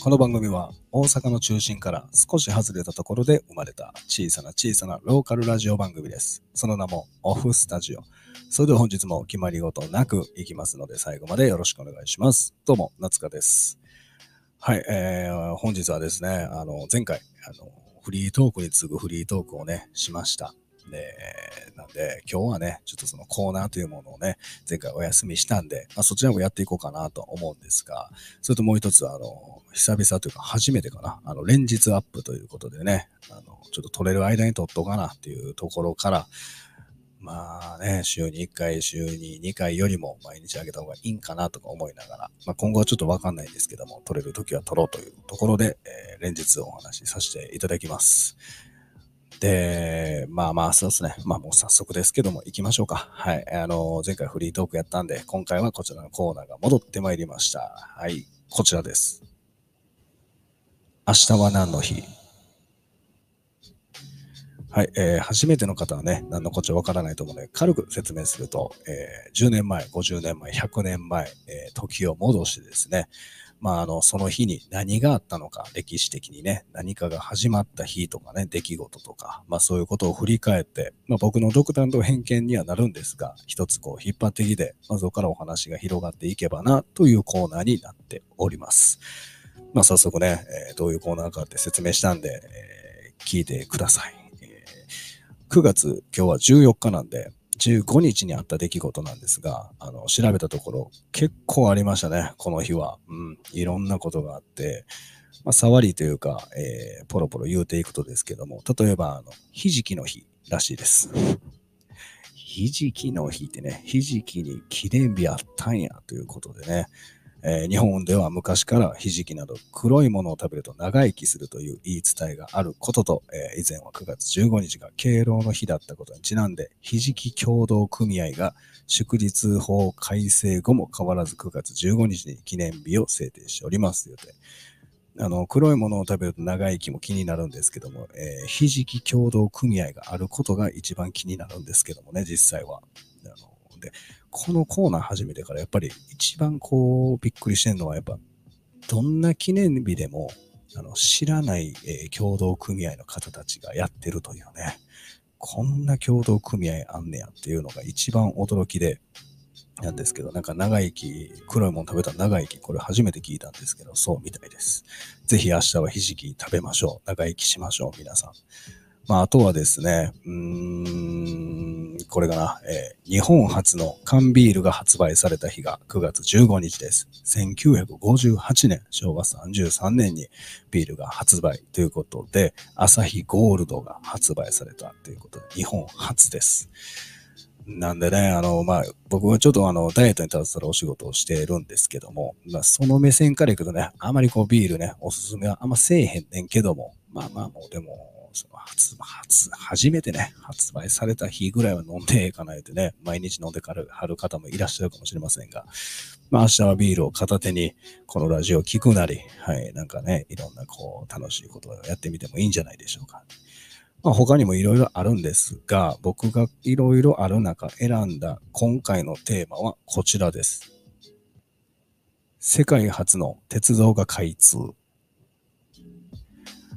この番組は大阪の中心から少し外れたところで生まれた小さな小さなローカルラジオ番組です。その名もオフスタジオ。それでは本日も決まり事なくいきますので最後までよろしくお願いします。どうも、夏香です。はい、えー、本日はですね、あの、前回、あの、フリートークに次ぐフリートークをね、しました。で、なんで、今日はね、ちょっとそのコーナーというものをね、前回お休みしたんで、まあ、そちらもやっていこうかなと思うんですが、それともう一つ、あの、久々というか初めてかな、あの、連日アップということでね、あの、ちょっと撮れる間に撮っとかなっていうところから、まあね、週に1回、週に2回よりも毎日あげた方がいいんかなとか思いながら、まあ、今後はちょっとわかんないんですけども、撮れる時は撮ろうというところで、えー連日お話しさせていただきます。で、まあまあ、そうですね。まあもう早速ですけども、行きましょうか。はい。あの、前回フリートークやったんで、今回はこちらのコーナーが戻ってまいりました。はい。こちらです。明日は何の日？はい、えー初めての方はね、何のこっちゃわからないと思うので、軽く説明すると、えー10年前、50年前、100年前、えー時を戻してですね、まあ、あの、その日に何があったのか、歴史的にね、何かが始まった日とかね、出来事とか、まあそういうことを振り返って、まあ僕の独断と偏見にはなるんですが、一つこう引っ張ってきて、まあそこからお話が広がっていけばな、というコーナーになっております。まあ早速ね、えーどういうコーナーかって説明したんで、えー聞いてください。えー9月、今日は14日なんで、15日にあった出来事なんですが、あの、調べたところ、結構ありましたね、この日は。うん、いろんなことがあって、まあ、触りというか、えーポロポロ言うていくとですけども、例えば、あの、ひじきの日らしいです。ひじきの日ってね、ひじきに記念日あったんやということでね、えー日本では昔からひじきなど黒いものを食べると長生きするという言い伝えがあることと、えー以前は9月15日が敬老の日だったことにちなんで、ひじき協同組合が祝日法改正後も変わらず9月15日に記念日を制定しております、あの、黒いものを食べると長生きも気になるんですけども、えーひじき協同組合があることが一番気になるんですけどもね、実際は。あのでこのコーナー始めてからやっぱり一番こうびっくりしてるのはやっぱどんな記念日でもあの知らない、えー協同組合の方たちがやってるというね、こんな協同組合あんねやっていうのが一番驚きで、なんですけど、なんか長生き、黒いもの食べたら長生き、これ初めて聞いたんですけど、そうみたいです。ぜひ明日はひじき食べましょう。長生きしましょう、皆さん。まあ、あとはですね、うーん、これかな、えー日本初の缶ビールが発売された日が9月15日です。1958年、昭和33年にビールが発売ということで、アサヒゴールドが発売されたということで、日本初です。なんでね、あの、まあ、僕はちょっとあの、ダイエットに携わるお仕事をしているんですけども、まあ、その目線からいくとね、あまりこうビールね、おすすめはあんませえへんねんけども、まあまあもうでも、その初、初、初めてね、発売された日ぐらいは飲んでいかないとね、毎日飲んでからはる方もいらっしゃるかもしれませんが、まあ明日はビールを片手に、このラジオを聞くなり、はい、なんかね、いろんなこう、楽しいことをやってみてもいいんじゃないでしょうか。まあ、他にもいろいろあるんですが、僕がいろいろある中選んだ今回のテーマはこちらです。世界初の鉄道が開通。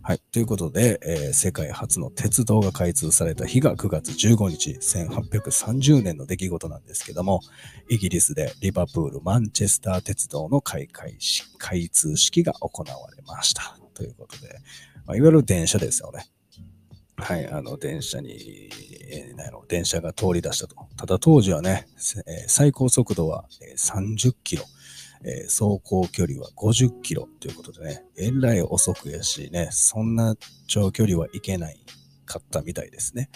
はい。ということで、えー世界初の鉄道が開通された日が9月15日、1830年の出来事なんですけども、イギリスでリバプール・マンチェスター鉄道の開会し開通式が行われました。ということで、まあ、いわゆる電車ですよね。はい、あの、電車に、えーなんやろ電車が通り出したと。ただ当時はね、えー最高速度は30キロ、えー走行距離は50キロということでね、えらい遅くやしね、そんな長距離はいけないかったみたいですね。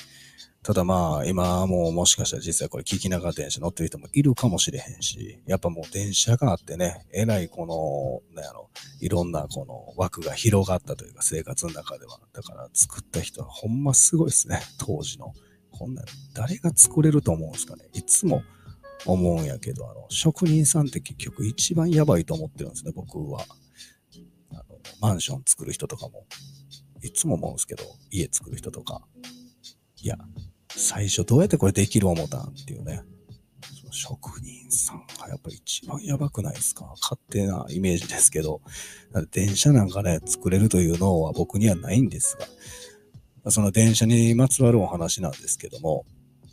ただまあ、今もうもしかしたら実際これ聞きながら電車乗ってる人もいるかもしれへんし、やっぱもう電車があってね、えらいこの、なんやろ、いろんなこの枠が広がったというか生活の中では。だから作った人はほんますごいですね、当時の。こんな誰が作れると思うんですかね。いつも思うんやけど、あの、職人さんって結局一番やばいと思ってるんですね、僕は。あのマンション作る人とかも、いつも思うんですけど、家作る人とか。いや、最初どうやってこれできる思ったんっていうね。その職人さんがやっぱ一番やばくないですか？勝手なイメージですけど、電車なんかね、作れるという脳は僕にはないんですが、その電車にまつわるお話なんですけども、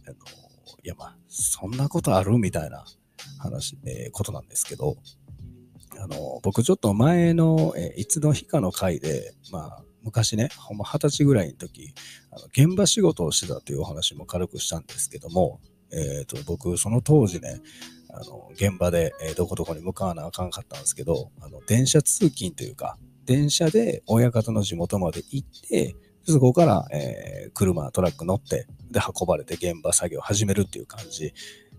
あのいやまあ、そんなことある？みたいな話、えー、ことなんですけど、あの、僕ちょっと前の、えー、いつの日かの回で、まあ、昔ね、ほんま二十歳ぐらいの時、あの現場仕事をしてたというお話も軽くしたんですけども、えっ、ー、と、僕、その当時ね、あの、現場で、えー、どこどこに向かわなあかんかったんですけど、あの、電車通勤というか、電車で親方の地元まで行って、そこから、えー、車、トラック乗って、で、運ばれて現場作業を始めるっていう感じ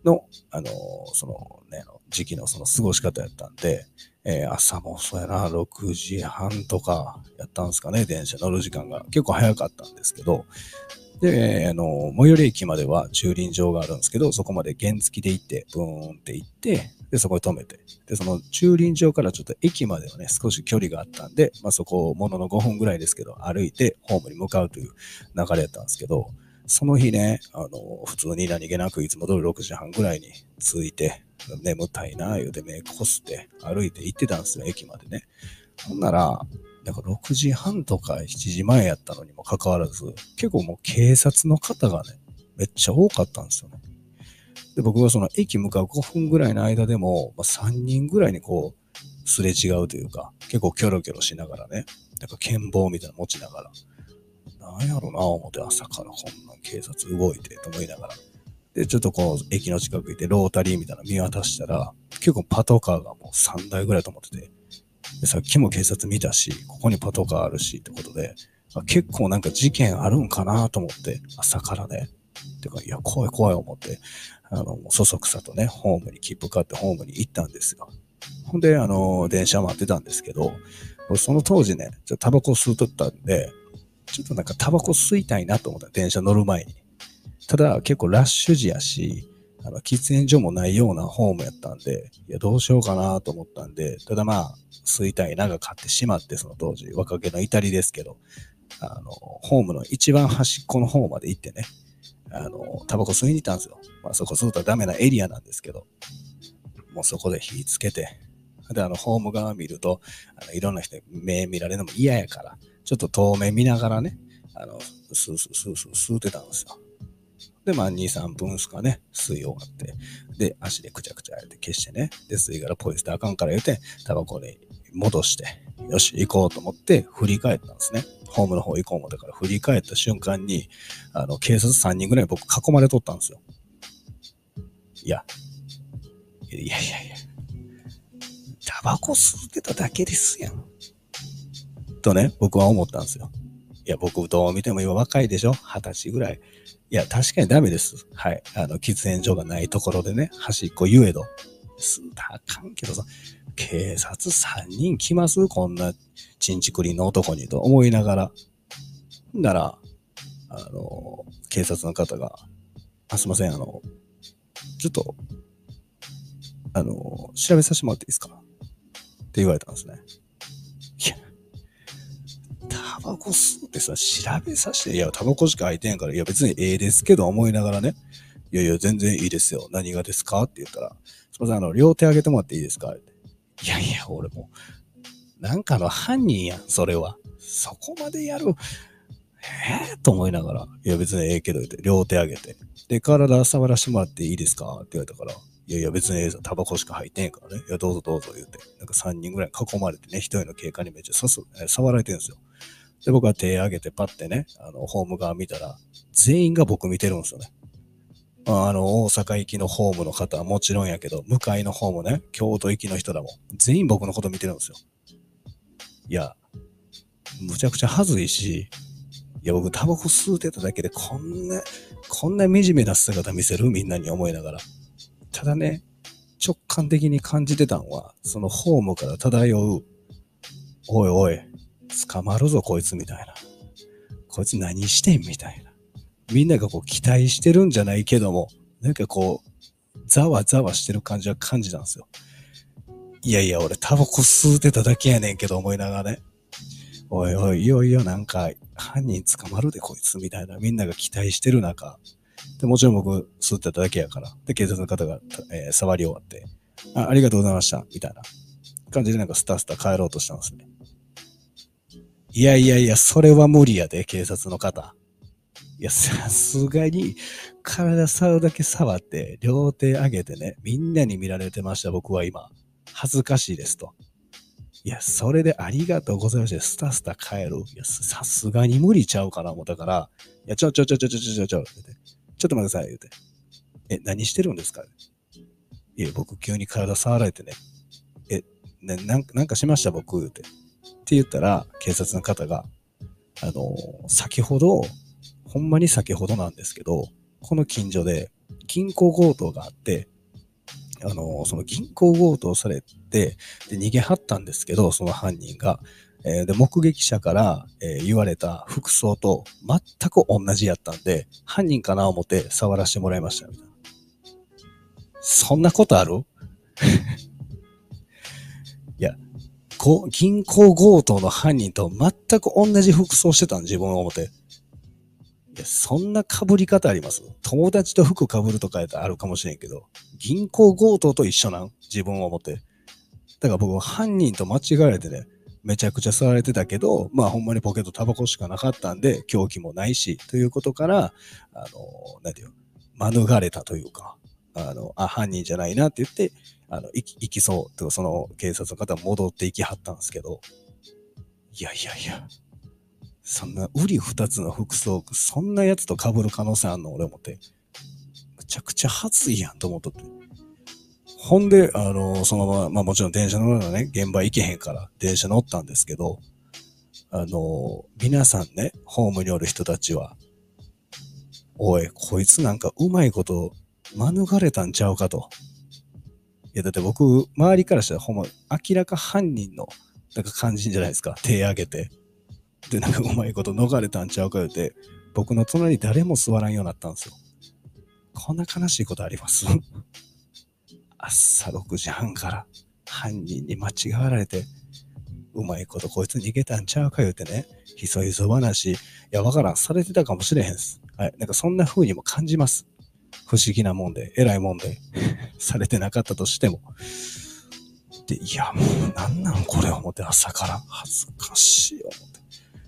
の、あのそのね、時期のその過ごし方やったんで、えー、朝もそうやな、6時半とかやったんですかね、電車乗る時間が。結構早かったんですけど、で、あの、最寄り駅までは駐輪場があるんですけど、そこまで原付で行って、ブーンって行って、で、そこに止めて、で、その駐輪場からちょっと駅まではね、少し距離があったんで、まあそこをものの5分ぐらいですけど、歩いてホームに向かうという流れやったんですけど、その日ね、あの、普通に何気なくいつも通り6時半ぐらいに着いて、眠たいな、言うて目こすって歩いて行ってたんですよ、駅までね。ほんなら、なんか6時半とか7時前やったのにもかかわらず、結構もう警察の方がね、めっちゃ多かったんですよね。で、僕はその駅向かう5分ぐらいの間でも、まあ、3人ぐらいにこう、すれ違うというか、結構キョロキョロしながらね、なんか剣棒みたいなの持ちながら、なんやろな、思って朝からこんな警察動いてと思いながら。で、ちょっとこう、駅の近く行ってロータリーみたいなの見渡したら、結構パトカーがもう3台ぐらいと思ってて、でさっきも警察見たし、ここにパトカーあるしってことで、結構なんか事件あるんかなと思って、朝からね。てか、いや、怖い怖い思って、あの、そそくさとね、ホームに切符買ってホームに行ったんですよ。ほんで、あの、電車待ってたんですけど、その当時ね、ちょっとタバコ吸うとったんで、ちょっとなんかタバコ吸いたいなと思った、電車乗る前に。ただ、結構ラッシュ時やし、あの、喫煙所もないようなホームやったんで、いや、どうしようかなと思ったんで、ただまあ、吸いたいなが買ってしまって、その当時、若気の至りですけど、あの、ホームの一番端っこの方まで行ってね、あの、タバコ吸いに行ったんですよ。まあそこ吸うとダメなエリアなんですけど、もうそこで火つけて、で、あの、ホーム側見ると、あのいろんな人に目見られるのも嫌やから、ちょっと遠目見ながらね、あの、スースースースー吸うてたんですよ。で、まあ、2、3分すかね、吸い終わって、で、足でくちゃくちゃやって消してね、で、吸い殻ポイ捨てあかんから言うて、タバコに戻して、よし、行こうと思って振り返ったんですね。ホームの方行こう思ったから振り返った瞬間に、あの、警察3人ぐらい僕囲まれとったんですよ。いや、いやいやいや、タバコ吸ってただけですやん。とね、僕は思ったんですよ。いや、僕どう見ても今若いでしょ二十歳ぐらい。いや、確かにダメです。はい。あの、喫煙所がないところでね、端っこ言えど。すあかんけどさ、警察3人来ます？こんなちんちくりの男にと思いながら。なら、あの、警察の方が、あ、すいません、あの、ちょっと、あの、調べさせてもらっていいですか？って言われたんですね。いや、タバコ吸ってさ、調べさせて、いや、タバコしか空いてんから、いや、別にええですけど思いながらね、いやいや、全然いいですよ。何がですか？って言ったら、すいません、あの、両手上げてもらっていいですか？っていやいや、俺もなんかの犯人やん、それは。そこまでやる。えー、と思いながら、いや別にええけど言って、両手上げて。で、体触らせてもらっていいですか？って言われたから、いやいや別にええぞ、タバコしか入ってへんからね。いや、どうぞどうぞ言って。なんか3人ぐらい囲まれてね、一人の警官にめっちゃさす、触られてるんですよ。で、僕は手上げてパッてね、あの、ホーム側見たら、全員が僕見てるんですよね。あの、大阪行きのホームの方はもちろんやけど、向かいのホームね、京都行きの人らも、全員僕のこと見てるんですよ。いや、むちゃくちゃ恥ずいし、いや、僕タバコ吸うてただけでこんな、こんな惨めな姿見せる？みんなに思いながら。ただね、直感的に感じてたんは、そのホームから漂う、おいおい、捕まるぞこいつみたいな。こいつ何してんみたいな。みんながこう期待してるんじゃないけども、なんかこう、ざわざわしてる感じは感じたんですよ。いやいや、俺タバコ吸うてただけやねんけど思いながらね。おいおい、いよいよなんか犯人捕まるでこいつみたいなみんなが期待してる中、で、もちろん僕、吸ってただけやから。で、警察の方が、えー、触り終わって、あ、ありがとうございました、みたいな感じでなんかスタスタ帰ろうとしたんですね。いやいやいや、それは無理やで、警察の方。いや、さすがに、体触るだけ触って、両手上げてね、みんなに見られてました、僕は今。恥ずかしいですと。いや、それでありがとうございました。スタスタ帰る。いや、さすがに無理ちゃうかな思ったから、いや、ちょちょちょちょちょちょちょ、ちょっと待ってください、言うて。え、何してるんですか？いや、僕急に体触られてね。え、ね、なんなんかしました？僕、言うて。って言ったら、警察の方が、あの、先ほど、ほんまに先ほどなんですけど、この近所で銀行強盗があって、あの、その銀行強盗されて、で、逃げはったんですけど、その犯人が。えー、で、目撃者から、えー、言われた服装と全く同じやったんで、犯人かな思って触らせてもらいました、みたいな。そんなことある？いや、銀行強盗の犯人と全く同じ服装してたん、自分を思って。いや、そんな被り方あります？友達と服被るとかやったらあるかもしれんけど、銀行強盗と一緒なん？自分を思って。だから僕は、犯人と間違われてね、めちゃくちゃ吸われてたけど、まあほんまにポケットタバコしかなかったんで、凶器もないし、ということから、あの、なんていう？の免れたというか、あの、あ、犯人じゃないなって言って、あの、行き、行きそう、とその警察の方戻って行きはったんですけど、いやいやいや、そんな、うり二つの服装、そんなやつと被る可能性あんの？俺思って。むちゃくちゃ恥ずいやんと思っとって。ほんで、あの、そのまま、まあもちろん電車乗るのね、現場行けへんから電車乗ったんですけど、あの、皆さんね、ホームにおる人たちは、おい、こいつなんかうまいこと免れたんちゃうかと。いや、だって僕、周りからしたらほんま、明らか犯人の、なんか感じじゃないですか。手上げて。で、なんかうまいこと逃れたんちゃうか言うて、僕の隣に誰も座らんようになったんですよ。こんな悲しいことあります？朝6時半から犯人に間違われて、うまいことこいつ逃げたんちゃうか言うてね、ひそひそ話、いや、わからん、されてたかもしれへんす。はい。なんかそんな風にも感じます。不思議なもんで、偉いもんで、されてなかったとしても。で、いや、もうなんなんこれ思って朝から恥ずかしい思って。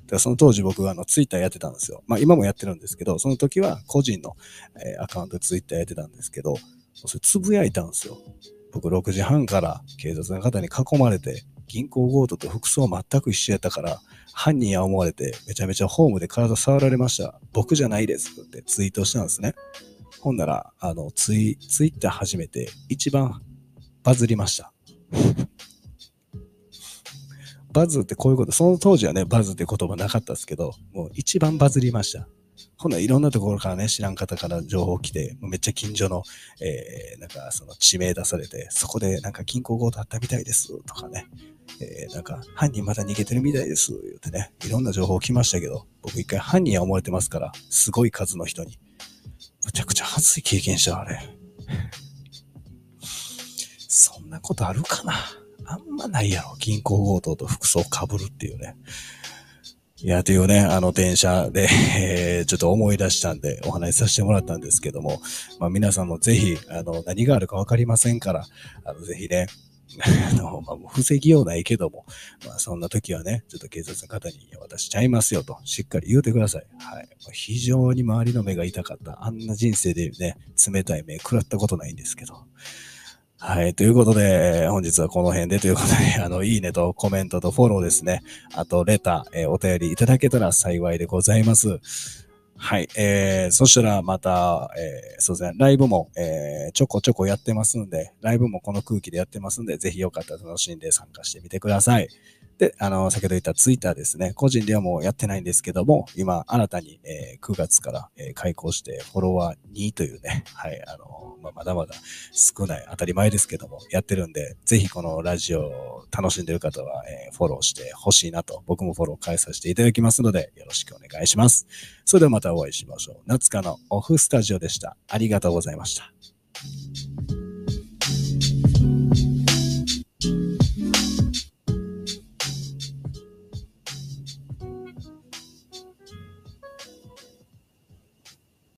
でその当時僕はあのツイッターやってたんですよ。まあ今もやってるんですけど、その時は個人の、えー、アカウントツイッターやってたんですけど、それつぶやいたんですよ。僕6時半から警察の方に囲まれて、銀行強盗と服装全く一緒やったから、犯人や思われてめちゃめちゃホームで体触られました。僕じゃないですってツイートしたんですね。ほんなら、あの、ツイ、ツイッター始めて一番バズりました。バズってこういうこと、その当時はね、バズって言葉なかったですけど、もう一番バズりました。ほないろんなところからね、知らん方から情報来て、めっちゃ近所の、えー、なんかその地名出されて、そこでなんか銀行強盗あったみたいですとかね、えー、なんか犯人まだ逃げてるみたいです言ってね、いろんな情報来ましたけど、僕一回犯人は思われてますから、すごい数の人に。むちゃくちゃ恥ずい経験した、あれ。そんなことあるかな？あんまないやろ。銀行強盗と服装被るっていうね。いや、というね、あの電車で、え、ちょっと思い出したんでお話しさせてもらったんですけども、まあ皆さんもぜひ、あの、何があるかわかりませんから、あの、ぜひね、あの、まあ、防ぎようないけども、まあ、そんな時はね、ちょっと警察の方に私ちゃいますよと、しっかり言うてください。はい。非常に周りの目が痛かった。あんな人生でね、冷たい目食らったことないんですけど。はい。ということで、本日はこの辺でということで、あの、いいねとコメントとフォローですね。あと、レター、えー、お便りいただけたら幸いでございます。はい。えー、そしたらまた、えー、そうですね、ライブも、えー、ちょこちょこやってますんで、ライブもこの空気でやってますんで、ぜひよかったら楽しんで参加してみてください。で、あの、先ほど言ったツイッターですね。個人ではもうやってないんですけども、今、新たに、えー、9月から、えー、開講して、フォロワー2というね、はい、あの、まあ、まだまだ少ない、当たり前ですけども、やってるんで、ぜひこのラジオを楽しんでる方は、えー、フォローしてほしいなと、僕もフォロー返させていただきますので、よろしくお願いします。それではまたお会いしましょう。夏香のオフスタジオでした。ありがとうございました。